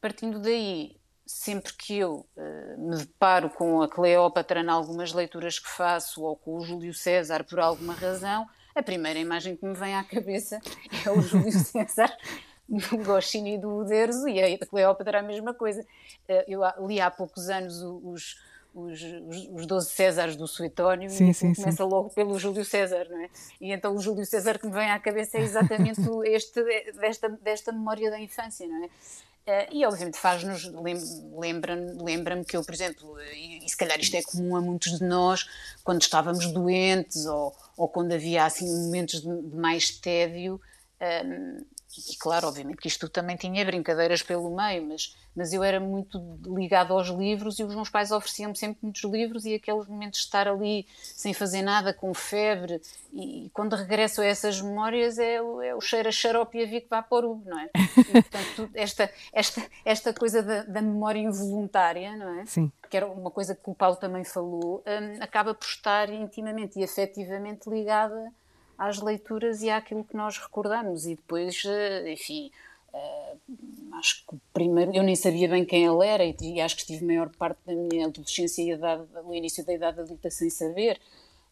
partindo daí, sempre que eu uh, me deparo com a Cleópatra em algumas leituras que faço ou com o Júlio César por alguma razão, a primeira imagem que me vem à cabeça é o Júlio César do Goscinny e do Uderzo e a Cleópatra a mesma coisa. Uh, eu li há poucos anos os, os, os, os 12 Césares do Suetónio sim, e sim, começa sim. logo pelo Júlio César, não é? E então o Júlio César que me vem à cabeça é exatamente este, desta, desta memória da infância, não é? Uh, e obviamente faz-nos, lembra-me lembra que eu, por exemplo, e, e, se calhar isto é comum a muitos de nós, quando estávamos doentes ou, ou quando havia assim momentos de, de mais tédio, um, e claro, obviamente que isto também tinha brincadeiras pelo meio, mas, mas eu era muito ligado aos livros e os meus pais ofereciam-me sempre muitos livros e aqueles momentos de estar ali sem fazer nada, com febre, e, e quando regresso a essas memórias é, o, é o cheiro a xarope e a para o não é? E, portanto, esta, esta, esta coisa da, da, memória involuntária, não é? Sim. Que era uma coisa que o Paulo também falou, um, acaba por estar intimamente e afetivamente ligada às leituras e àquilo que nós recordamos. E depois, eh, enfim, uh, acho que primeiro, eu nem sabia bem quem ele era e, acho que estive a maior parte da minha adolescência e idade, o início da idade adulta sem saber.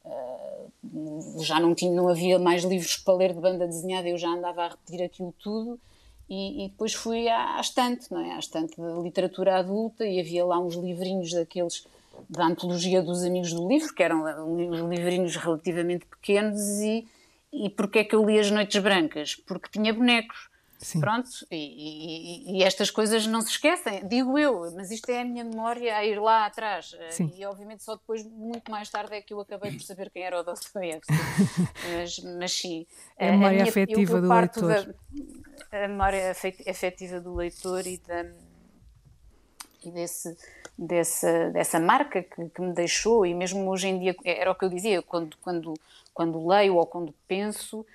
Uh, já não, tinha, não havia mais livros para ler de banda desenhada, eu já andava a repetir aquilo tudo. E, e depois fui à, à estante, não é? À estante da literatura adulta e havia lá uns livrinhos daqueles da antologia dos amigos do livro, que eram livrinhos relativamente pequenos e, e porquê é que eu li As Noites Brancas? Porque tinha bonecos. Sim. Pronto, e, e, e, estas coisas não se esquecem, digo eu, mas isto é a minha memória a ir lá atrás. Sim. E obviamente só depois, muito mais tarde, é que eu acabei por saber quem era o Dostoevsky. mas, mas sim. É a memória a minha, afetiva eu, eu do leitor. Da, a memória afetiva do leitor e, da, e desse, dessa, dessa marca que, que, me deixou, e mesmo hoje em dia, era o que eu dizia, quando, quando quando leio ou quando penso, uh,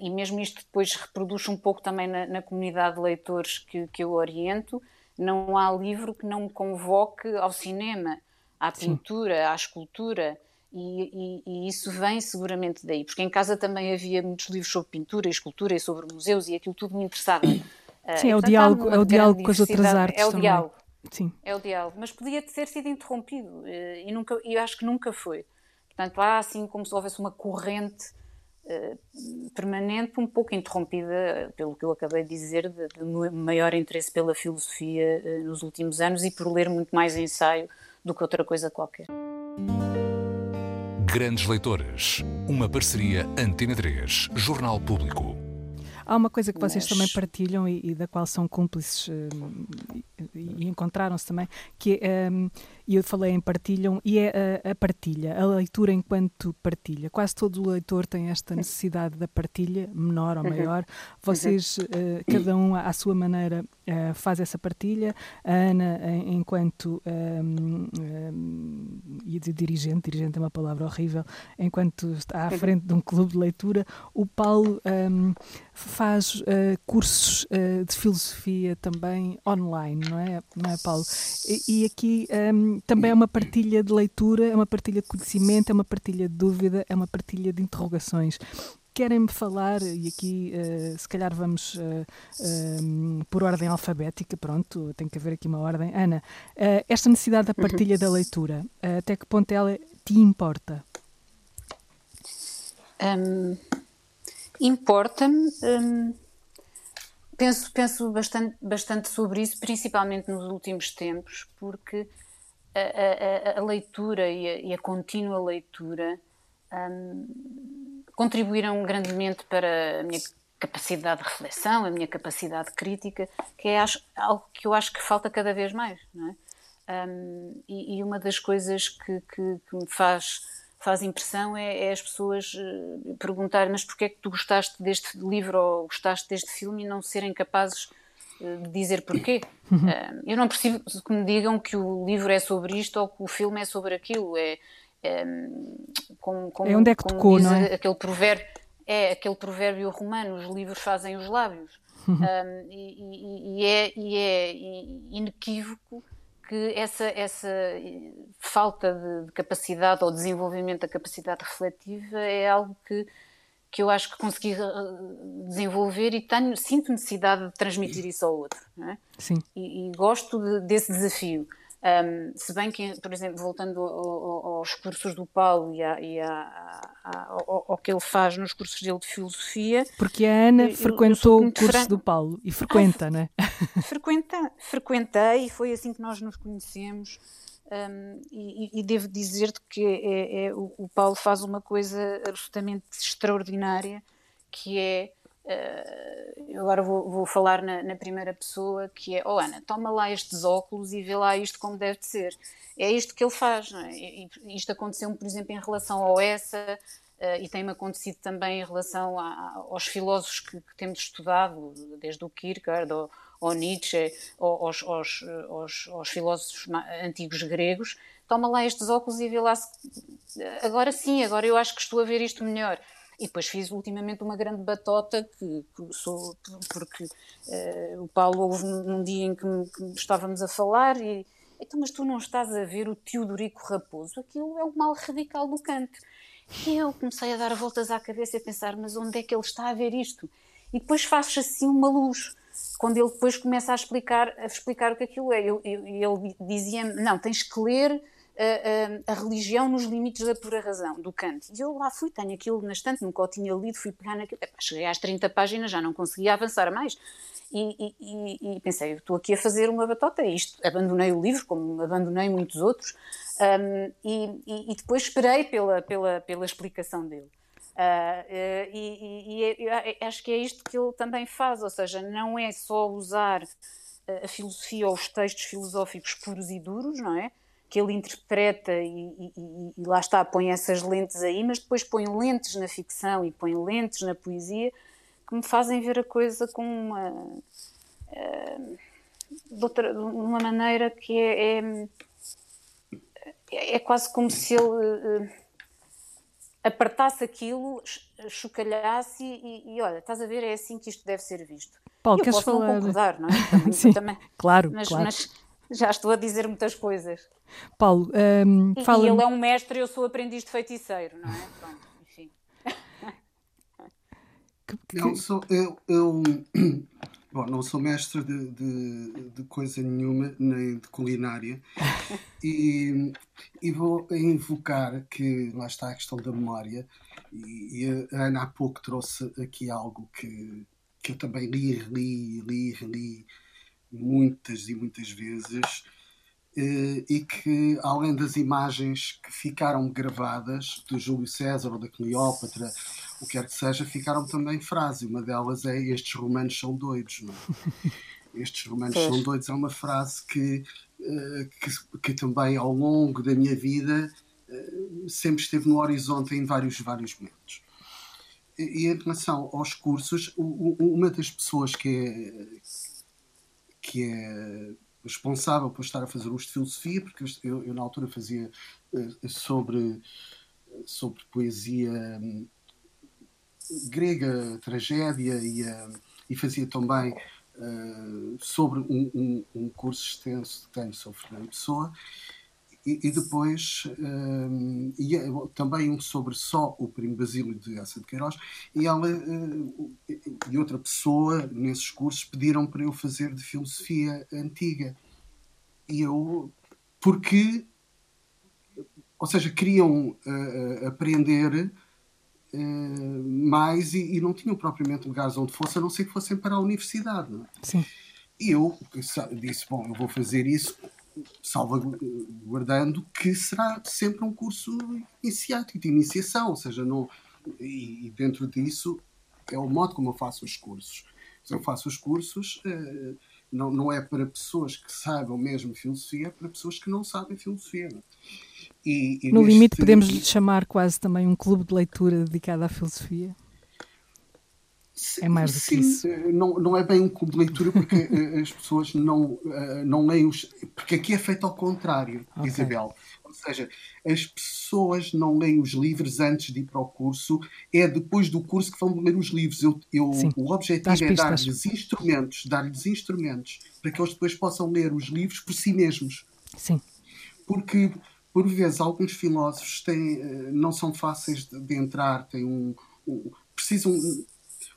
e mesmo isto depois reproduz um pouco também na, na comunidade de leitores que, que eu oriento, não há livro que não me convoque ao cinema, à pintura, Sim. à escultura, e, e, e, isso vem seguramente daí, porque em casa também havia muitos livros sobre pintura e escultura e sobre museus e aquilo tudo me interessava. Eh, Sim, uh, é, o diálogo, é o diálogo com as outras artes É o também. diálogo. Sim. É o diálogo, mas podia ter sido interrompido uh, e nunca, eu acho que nunca foi. Portanto, há assim como se houvesse uma corrente uh, permanente, um pouco interrompida, pelo que eu acabei de dizer, de, de maior interesse pela filosofia uh, nos últimos anos e por ler muito mais ensaio do que outra coisa qualquer. Grandes Leitores, uma parceria Antena 3, Jornal Público. Há uma coisa que vocês Mas... também partilham e, e, da qual são cúmplices uh, e, e encontraram-se também, que é, um, e eu falei em partilham, e é a, a, partilha, a leitura enquanto partilha. Quase todo leitor tem esta necessidade da partilha, menor ou uhum. maior. Uhum. Vocês, uh, cada um à sua maneira, uh, faz essa partilha. A Ana, enquanto um, um, ia dizer dirigente, dirigente é uma palavra horrível, enquanto está à uhum. frente de um clube de leitura, o Paulo um, faz uh, cursos de filosofia também online, não é, não é Paulo? E, e aqui um, também é uma partilha de leitura, é uma partilha de conhecimento, é uma partilha de dúvida, é uma partilha de interrogações. Querem-me falar, e aqui uh, se calhar vamos uh, uh, por ordem alfabética, pronto, tem que haver aqui uma ordem. Ana, esta necessidade da partilha uhum. da leitura, até que ponto ela te importa? Um, Importa-me. Um penso, penso bastante, bastante sobre isso, principalmente nos últimos tempos, porque a, a, leitura e a, e a, contínua leitura um, contribuíram grandemente para a minha capacidade de reflexão, a minha capacidade crítica, que é acho, algo que eu acho que falta cada vez mais. Não é? Um, e, e, uma das coisas que, que, que me faz, faz impressão é, é, as pessoas uh, perguntarem mas porquê é que tu gostaste deste livro ou gostaste deste filme e não serem capazes dizer porquê. Uhum. Uh, eu não preciso que me digam que o livro é sobre isto ou que o filme é sobre aquilo. É, é como, como, é onde é que tocou, diz não é? aquele provérbio, é aquele provérbio romano, os livros fazem os lábios. Uhum. Um, e, e, é, e é inequívoco que essa, essa falta de, de capacidade ou desenvolvimento da capacidade refletiva é algo que que eu acho que consegui eh, desenvolver e tenho, sinto necessidade de transmitir isso ao outro. É? Sim. E, e gosto de, desse desafio. Um, se bem que, por exemplo, voltando ao, aos cursos do Paulo e, a, e a, a, ao, ao, que ele faz nos cursos dele de filosofia. Porque a Ana eu, frequentou eu o curso fran... do Paulo e frequenta, ah, não é? Frequenta, frequentei e foi assim que nós nos conhecemos. Um, e, e, devo dizer-te que é, é, o, o, Paulo faz uma coisa absolutamente extraordinária, que é, uh, agora vou, vou falar na, na, primeira pessoa, que é, oh Ana, toma lá estes óculos e vê lá isto como deve de ser. É isto que ele faz, não é? E, isto aconteceu, por exemplo, em relação ao essa, Uh, e tem-me acontecido também em relação a, aos filósofos que, que, temos estudado, desde o Kierkegaard ao, ao Nietzsche, aos, aos, filósofos antigos gregos. Toma lá estes óculos e vê lá se. Agora sim, agora eu acho que estou a ver isto melhor. E depois fiz ultimamente uma grande batota, que, que sou, porque uh, o Paulo houve num dia em que, que estávamos a falar e. Então, mas tu não estás a ver o Teodorico Raposo? Aquilo é o mal radical do canto. E eu comecei a dar voltas à cabeça e a pensar, mas onde é que ele está a ver isto? E depois faz assim uma luz, quando ele depois começa a explicar, a explicar o que aquilo é. Eu, eu, ele dizia-me, não, tens que ler a, uh, a, a, religião nos limites da pura razão, do Kant. E eu lá fui, tenho aquilo na estante, nunca o tinha lido, fui pegar naquilo. Epá, cheguei às 30 páginas, já não conseguia avançar mais. E, e, e pensei, estou aqui a fazer uma batota, isto. Abandonei o livro, como abandonei muitos outros, um, e, e, depois esperei pela, pela, pela explicação dele. Uh, uh, e, e, acho que é isto que ele também faz, ou seja, não é só usar a filosofia ou os textos filosóficos puros e duros, não é? Que ele interpreta e, e, lá está, põe essas lentes aí, mas depois põe lentes na ficção e põe lentes na poesia que me fazem ver a coisa com uma. Uh, de, outra, de uma maneira que é, é é quase como se ele apartasse aquilo, chocalhasse e, e, olha, estás a ver, é assim que isto deve ser visto. Paulo, eu queres posso falar? não concordar, não é? Também, Sim, também, claro, mas, claro. mas já estou a dizer muitas coisas. Paulo, um, e, fala... e ele é um mestre e eu sou aprendiz de feiticeiro, não é? Pronto, enfim. Não, sou, eu, eu Bom, não sou mestre de, de, de, coisa nenhuma, nem de culinária, e, e, vou invocar que lá está a questão da memória, e, e, a Ana há pouco trouxe aqui algo que, que eu também li, reli, li, reli muitas e muitas vezes, eh, e que além das imagens que ficaram gravadas do Júlio César ou da Cleópatra o que quer que seja, ficaram também frases. Uma delas é: Estes romanos são doidos. Não é? Estes romanos são doidos é uma frase que, eh, que, que, também ao longo da minha vida eh, sempre esteve no horizonte em vários, vários momentos. E em relação aos cursos, uma das pessoas que é, que é responsável por estar a fazer uso de filosofia, porque eu, eu na altura fazia eh, sobre, sobre poesia grega, tragédia, e, uh, e fazia também uh, sobre um, um, um, curso extenso que tenho sobre Fernando Pessoa, e, e depois um, e, também um sobre só o Primo Basílio de Essa de Queiroz, e ela uh, e outra pessoa nesses cursos pediram para eu fazer de filosofia antiga. E eu, porque, ou seja, queriam aprender eh, mais e, e, não tinham propriamente lugares onde fosse, a não ser que fossem para a universidade. É? Sim. E eu disse: Bom, eu vou fazer isso, salvaguardando que será sempre um curso iniciático, de iniciação, ou seja, não, e, e dentro disso é o modo como eu faço os cursos. Eu faço os cursos, eh, não, não é para pessoas que saibam mesmo filosofia, é para pessoas que não sabem filosofia. Não é? E, e no limite, podemos lhe chamar quase também um clube de leitura dedicado à filosofia. É mais do que isso. Não, não é bem um clube de leitura porque eh, as pessoas não, eh, não leem os. Porque aqui é feito ao contrário, okay. Isabel. Ou seja, as pessoas não leem os livros antes de ir para o curso, é depois do curso que vão ler os livros. Eu, eu o objetivo é dar-lhes instrumentos, dar-lhes instrumentos para que eles depois possam ler os livros por si mesmos. Sim. Porque por vezes alguns filósofos têm, eh, não são fáceis de, de entrar, têm um, um precisam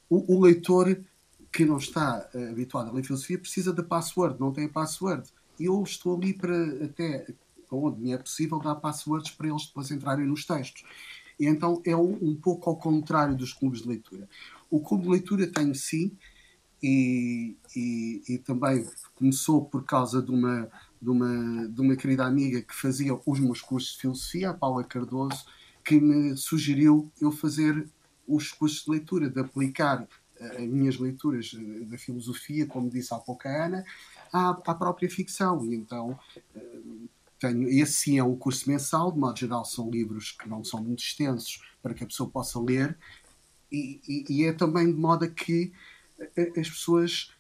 o, o, leitor que não está uh, habituado a ler filosofia precisa da password, não tem password. Eu estou ali para até onde me é possível dar passwords para eles depois entrarem nos textos. E então é um, um pouco ao contrário dos clubes de leitura. O clube de leitura tem sim, e, e, e, também começou por causa de uma, de uma, de uma querida amiga que fazia os meus cursos de filosofia, a Paula Cardoso, que me sugeriu eu fazer os cursos de leitura, de aplicar uh, as minhas leituras uh, da filosofia, como disse há pouco a Ana, à, à própria ficção. E então uh, tenho, esse sim é um curso mensal, de modo geral são livros que não são muito extensos para que a pessoa possa ler, e, e, e é também de modo a que as pessoas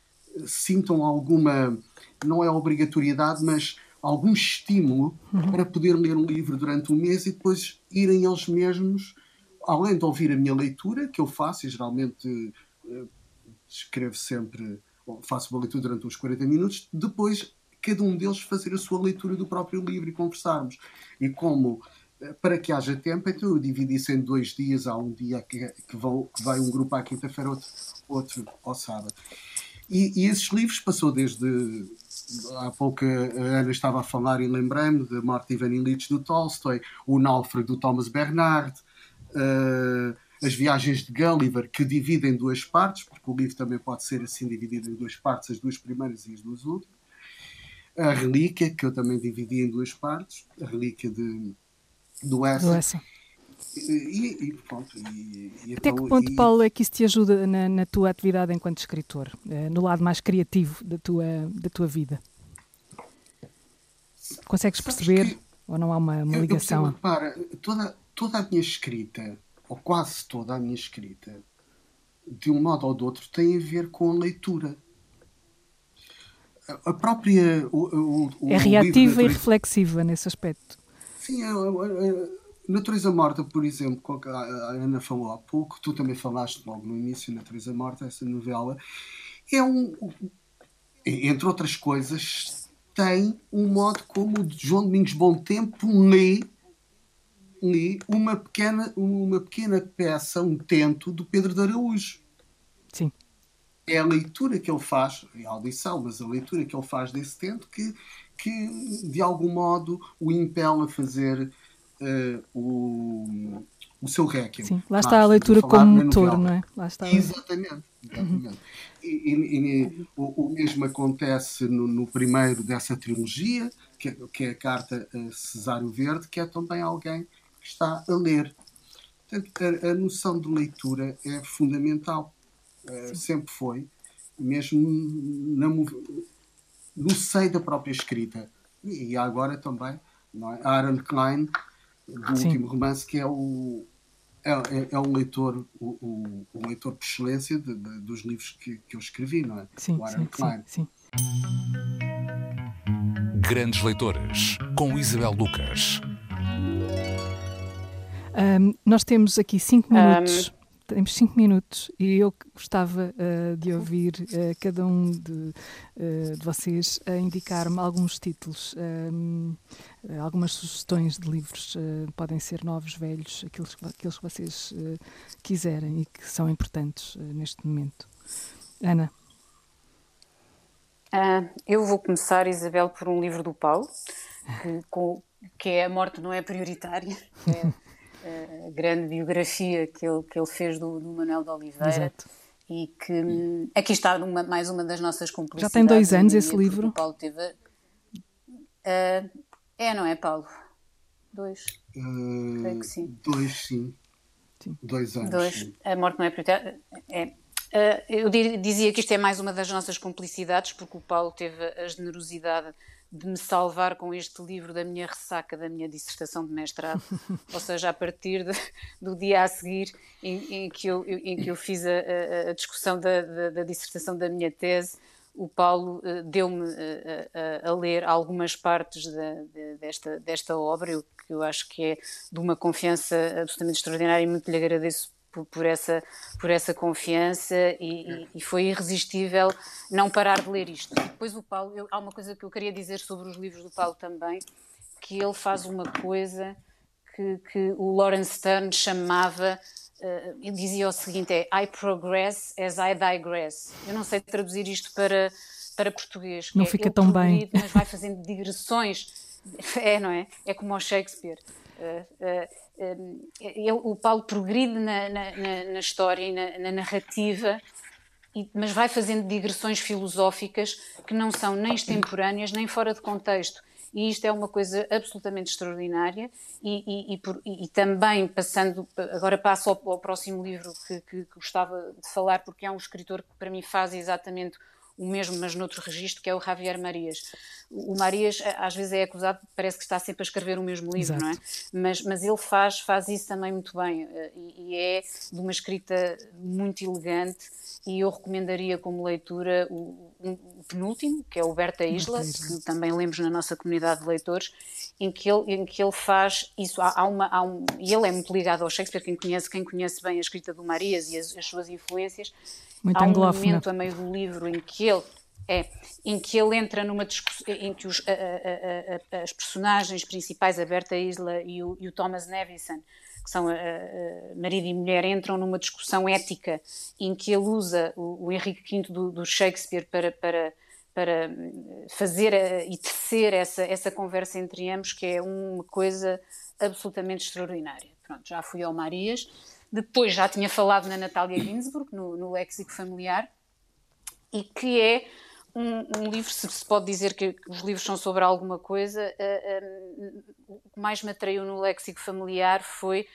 sintam alguma, não é obrigatoriedade, mas algum estímulo uhum. para poder ler um livro durante um mês e depois irem eles mesmos, além de ouvir a minha leitura, que eu faço e geralmente eh, escrevo sempre, faço uma leitura durante uns 40 minutos, depois cada um deles fazer a sua leitura do próprio livro e conversarmos. E como eh, para que haja tempo, então eu dividi isso em dois dias. Há um dia que, que, vão, que vai um grupo à quinta-feira, outro, outro ao sábado. E, e, esses livros passou desde. Há pouco a Ana estava a falar e lembrei-me da Morte de Ivan Illich do Tolstói, o Náufrago do Thomas Bernard, uh, as Viagens de Gulliver, que dividem em duas partes, porque o livro também pode ser assim dividido em duas partes, as duas primeiras e as duas últimas. A Relíquia, que eu também dividi em duas partes, a Relíquia de, do Essen. E, e, pronto, e, e Até então, que ponto, Paulo, é que isso te ajuda na, na tua atividade enquanto escritor, eh, no lado mais criativo da tua, da tua vida? Consegues perceber que, ou não há uma, uma ligação? Eu para, toda, toda a minha escrita, ou quase toda a minha escrita, de um modo ou do outro, tem a ver com a leitura. A própria. O, o, é reativa e reflexiva nesse aspecto. Sim, é, é, é Natureza Morta, por exemplo, que a Ana falou há pouco, tu também falaste logo no início, Natureza Morta, essa novela, é um. Entre outras coisas, tem um modo como o João Domingos Bom Tempo lê, lê uma, pequena, uma pequena peça, um tento do Pedro de Araújo. Sim. É a leitura que ele faz, é a audição, mas a leitura que ele faz desse tento que, que de algum modo o impele a fazer uh, o, o seu Requiem. Sim, lá está a leitura como motor, não é? Lá está exatamente. exatamente. Uhum. E, e, e o, o, mesmo acontece no, no, primeiro dessa trilogia, que, que é a carta a Cesário Verde, que é também alguém que está a ler. Portanto, a, a noção de leitura é fundamental. Uh, sempre foi, mesmo na, no seio da própria escrita. E agora também, não é? Aaron Klein do Sim. último romance, que é o. É, é, é um leitor, o, o, o, leitor por excelência de, de, dos livros que, que eu escrevi, não é? Sim, o Aaron sim, Klein. Sim, sim. Grandes Leitoras, com Isabel Lucas. Um, nós temos aqui cinco minutos temos cinco minutos e eu gostava uh, de ouvir uh, cada um de, uh, de vocês a indicar-me alguns títulos, algumas sugestões de livros. podem ser novos, velhos, aqueles, aqueles que vocês quiserem e que são importantes neste momento. Ana. eu vou começar, Isabel, por um livro do Paulo, que, com, que é A Morte Não É Prioritária. É a grande biografia que ele, que ele fez do, do Manuel de Oliveira. Exato. E que hum, aqui está uma, mais uma das nossas cumplicidades. Já tem dois anos esse livro? Paulo teve. Uh, é, não é, Paulo? Dois. Uh, Creio que sim. Dois, sim. sim. Dois anos. Dois. Sim. A morte não é prioritária. É. Uh, eu dizia que isto é mais uma das nossas cumplicidades, porque o Paulo teve a generosidade de me salvar com este livro da minha ressaca da minha dissertação de mestrado, ou seja, a partir de, do dia a seguir em, em, que, eu, em que eu fiz a, a discussão da, da, da, dissertação da minha tese, o Paulo uh, deu-me uh, a, a, ler algumas partes de, desta, desta obra, eu, que eu acho que é de uma confiança absolutamente extraordinária e muito lhe agradeço por, por, essa, por essa confiança e, e, e, foi irresistível não parar de ler isto. E depois o Paulo, eu, há uma coisa que eu queria dizer sobre os livros do Paulo também, que ele faz uma coisa que, que o Lawrence Stern chamava uh, dizia o seguinte: é I progress as I digress. Eu não sei traduzir isto para, para português. Não é, fica tão bem. Mas vai fazendo digressões. É, não é? É como o Shakespeare. Uh, uh, ele, o Paulo progride na, na, na, história e na, na, narrativa mas vai fazendo digressões filosóficas que não são nem extemporâneas nem fora de contexto. E isto é uma coisa absolutamente extraordinária. E, e, e, por, e também passando, agora passo ao, ao próximo livro que, que, que, gostava de falar, porque é um escritor que para mim faz exatamente o mesmo, mas noutro registro, que é o Javier Marias. O Marias às vezes é acusado, parece que está sempre a escrever o mesmo livro, Exato. não é? Mas, mas ele faz, faz isso também muito bem eh, e, e é de uma escrita muito elegante e eu recomendaria como leitura o, o penúltimo, que é o Berta Isla, que também lemos na nossa comunidade de leitores, em que ele, em que ele faz isso. Há, há uma, há um, e ele é muito ligado ao Shakespeare, quem conhece, quem conhece bem a escrita do Marias e as, as suas influências, muito há um momento a meio do livro em que ele é em que ele entra numa discussão em que os, a, a, a, as personagens principais, a Berta Isla e o, e o Thomas Nevison, que são marido e mulher, entram numa discussão ética em que ele usa o, o Henrique V do, do, Shakespeare para, para, para fazer e tecer essa, essa conversa entre ambos, que é uma coisa absolutamente extraordinária. Pronto, já fui ao Marias depois já tinha falado na Natália Ginsburg, no, no Léxico Familiar, e que é um, um, livro, se se pode dizer que os livros são sobre alguma coisa, uh, uh, o que mais me atraiu no léxico familiar foi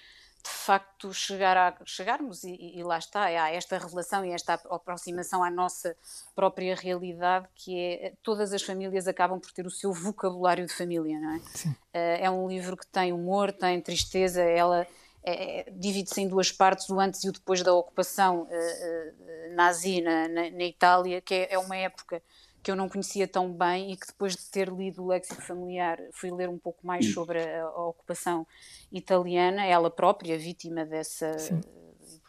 de facto chegar a, chegarmos, e, e, lá está, há esta relação e esta aproximação à nossa própria realidade, que é todas as famílias acabam por ter o seu vocabulário de família, não é? Uh, é um livro que tem humor, tem tristeza, ela é, é, divide-se em duas partes, o antes e o depois da ocupação uh, uh, nazi na, na, na, Itália, que é, é, uma época que eu não conhecia tão bem e que depois de ter lido o léxico familiar fui ler um pouco mais hum. sobre a, a ocupação italiana, ela própria vítima dessa... Sim.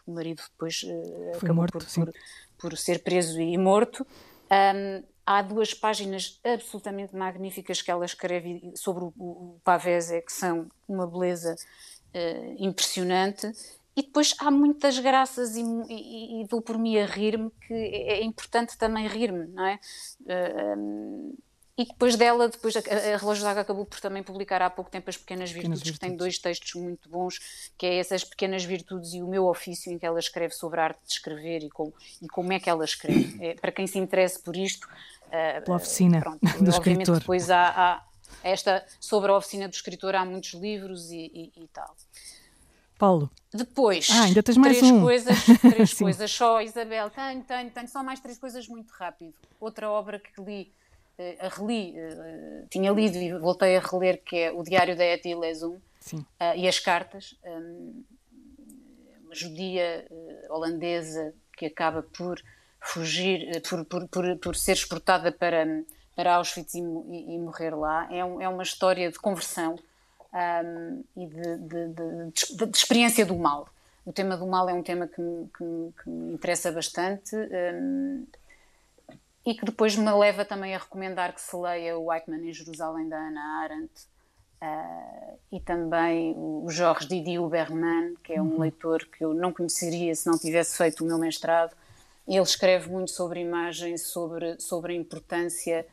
O marido depois uh, acabou morto, por, por, por, ser preso e morto. Um, há duas páginas absolutamente magníficas que ela escreve sobre o, o Pavese, que são uma beleza uh, impressionante. E depois há muitas graças e, e, e dou por mim a rir-me, que é, é importante também rir-me, não é? Uh, eh, um, e depois dela, depois a, a Relógio d'Água acabou por também publicar há pouco tempo As Pequenas Virtudes, pequenas que tem dois textos muito bons, que é essas Pequenas Virtudes e o meu ofício, em que ela escreve sobre a arte de escrever e, com, e como é que ela escreve. É, para quem se interesse por isto... Uh, Pela oficina pronto, do obviamente escritor. depois há, há esta, sobre a oficina do escritor há muitos livros e, e, e tal. Paulo. Depois, ah, ainda tens mais três um. coisas, três coisas só, Isabel. Tenho, tenho, tenho só mais três coisas muito rápido. Outra obra que li, uh, a reli, uh, tinha lido e voltei a reler, que é o Diário da Etty Lesum uh, e as Cartas. Um, uma judia holandesa que acaba por fugir, por, por, por, por ser exportada para para Auschwitz e, e, e morrer lá. É, um, é, uma história de conversão um, e de, de, de, de, experiência do mal. O tema do mal é um tema que me, que, que me interessa bastante um, e que depois me leva também a recomendar que se leia o Whiteman em Jerusalém da Ana Arendt uh, e também o Jorge Didi Huberman, que é um uhum. leitor que eu não conheceria se não tivesse feito o meu mestrado. Ele escreve muito sobre imagem, sobre, sobre a importância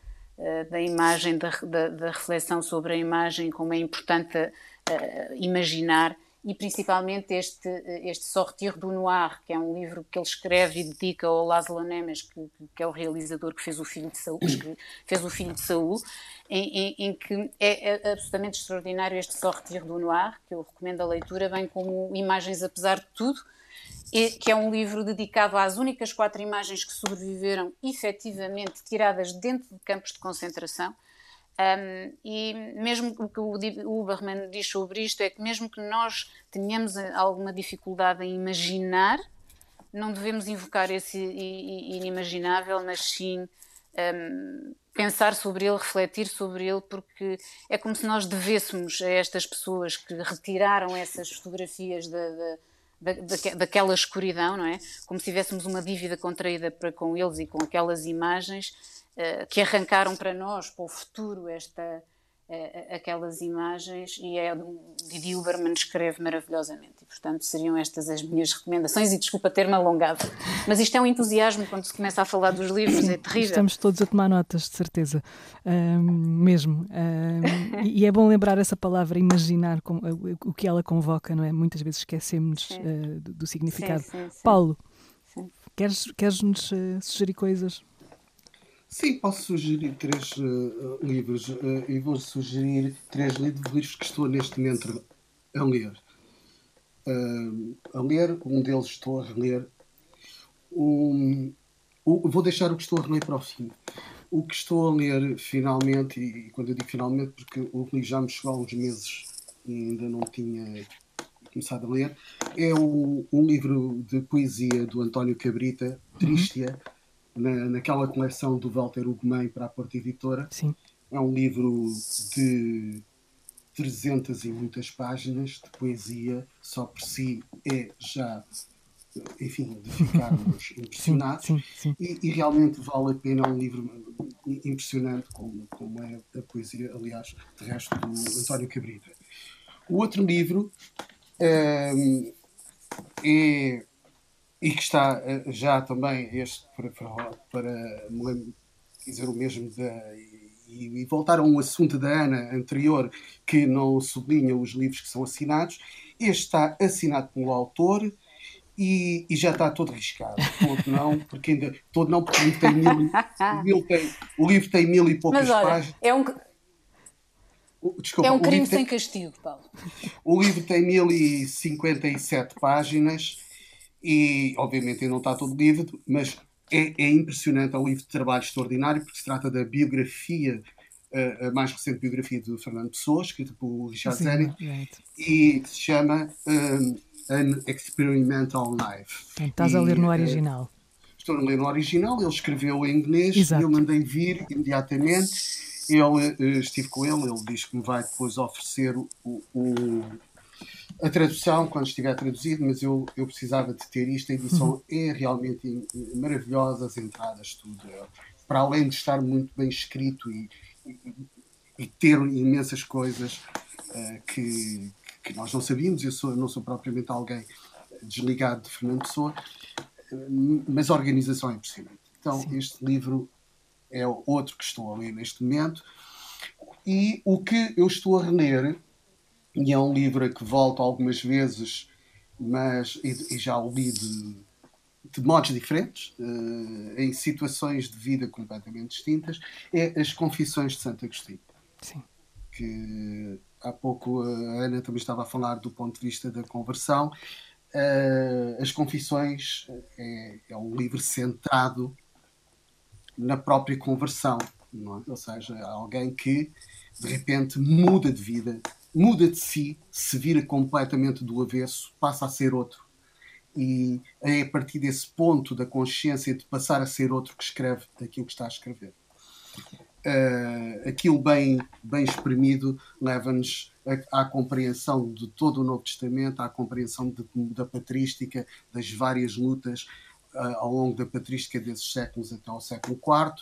da imagem, da, da, da, reflexão sobre a imagem, como é importante uh, imaginar, e principalmente este, este Sortir do Noir, que é um livro que ele escreve e dedica ao Laszlo Nemes, que, que é o realizador que fez o Filho de Saul, que fez o Filho de Saul, em, em, em, que é, é absolutamente extraordinário este Sortir do Noir, que eu recomendo a leitura, bem como Imagens Apesar de Tudo, que é um livro dedicado às únicas quatro imagens que sobreviveram efetivamente tiradas dentro de campos de concentração. Um, e mesmo o que o Uberman diz sobre isto é que mesmo que nós tenhamos alguma dificuldade em imaginar, não devemos invocar esse inimaginável, mas sim um, pensar sobre ele, refletir sobre ele, porque é como se nós devêssemos a estas pessoas que retiraram essas fotografias da, da da, daquela escuridão, não é? Como se tivéssemos uma dívida contraída para com eles e com aquelas imagens uh, que arrancaram para nós, para o futuro, esta, aquelas imagens e é, Didi Uberman escreve maravilhosamente. E portanto seriam estas as minhas recomendações. E desculpa ter-me alongado mas isto é um entusiasmo quando se começa a falar dos livros, é terrível. Estamos todos a tomar notas, de certeza. Um, mesmo. Um, e é bom lembrar essa palavra imaginar como, o que ela convoca, não é? Muitas vezes esquecemos uh, do, do, significado. Sim, sim, sim. Paulo Queres, queres-nos uh, sugerir coisas? Sim, posso sugerir três uh, livros uh, e vou sugerir três livros que estou neste momento a ler. Uh, a ler, um deles estou a reler. Um, o, vou deixar o que estou a reler para o fim. O que estou a ler finalmente, e, e quando eu digo finalmente, porque o livro já me chegou há uns meses e ainda não tinha começado a ler, é o, um livro de poesia do António Cabrita, Tristia. Uhum na, naquela coleção do Walter Ugumem para a Porta Editora. Sim. É um livro de 300 e muitas páginas de poesia, só por si é já, enfim, de ficarmos impressionados. Sim, sim, sim. E, e, realmente vale a pena, é um livro impressionante, como, como é a poesia, aliás, de resto, do António Cabrita. O outro livro um, é e que está eh, já também este para, para, para dizer o mesmo da, e, e, voltar a um assunto da Ana anterior que não sublinha os livros que são assinados. Este está assinado pelo autor e, e já está todo riscado. Todo não, porque ainda todo não, porque o livro tem mil, mil tem, o livro tem mil e poucas olha, páginas. É um, Desculpa, é um crime sem tem, castigo, Paulo. O livro tem 1057 páginas e obviamente não está todo livro, mas é, é impressionante, é um livro de trabalho extraordinário, porque se trata da biografia, uh, a mais recente biografia de Fernando Pessoa, escrita por Richard Zenit, e se chama um, An Experimental Life. Então, estás e, a ler no eh, original. Estou a ler no original, ele escreveu em inglês, Exato. eu mandei vir imediatamente. Eu estive com ele, ele diz que me vai depois oferecer o, o a tradução quando estiver traduzido, mas eu, eu precisava de ter isto. A edição uhum. é realmente maravilhosa, as entradas, tudo. Para além de estar muito bem escrito e, e, e ter imensas coisas uh, que, que nós não sabíamos, eu sou, não sou propriamente alguém desligado de Fernando Pessoa, mas a organização é impressionante. Então, Sim. este livro é outro que estou a ler neste momento. E o que eu estou a reler e é um livro a que volto algumas vezes, mas e, e já o li de, de modos diferentes, uh, em situações de vida completamente distintas, é As Confissões de Santo Agostinho. Sim. Que há pouco a Ana também estava a falar do ponto de vista da conversão. Uh, As Confissões é, é, um livro centrado na própria conversão, é? ou seja, alguém que de repente muda de vida, muda de si, se vira completamente do avesso, passa a ser outro. E é a partir desse ponto da consciência de passar a ser outro que escreve aquilo que está a escrever. Uh, aquilo bem, bem exprimido leva-nos à, compreensão de todo o Novo Testamento, à compreensão de, da patrística, das várias lutas uh, ao longo da patrística desses séculos até ao século IV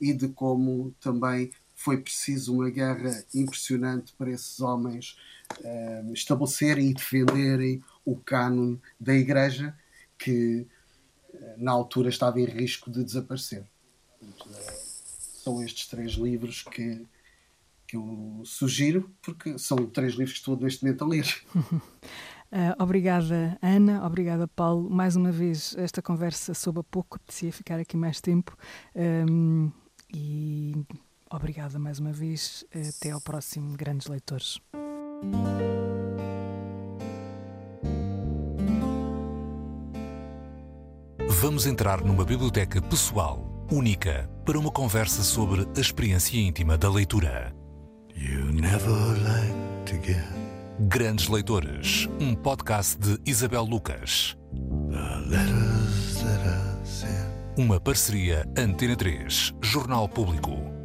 e de como também foi preciso uma guerra impressionante para esses homens uh, estabelecerem e defenderem o cânone da Igreja, que uh, na altura estava em risco de desaparecer. São estes três livros que, que eu sugiro, porque são três livros que estou neste momento a ler. Uh, obrigada, Ana. Obrigada, Paulo. Mais uma vez, esta conversa soube a pouco, apetecia ficar aqui mais tempo. Um, e Obrigada mais uma vez. Até ao próximo Grandes Leitores. Vamos entrar numa biblioteca pessoal, única, para uma conversa sobre a experiência íntima da leitura. Grandes Leitores, um podcast de Isabel Lucas. Uma parceria Antena 3, Jornal Público.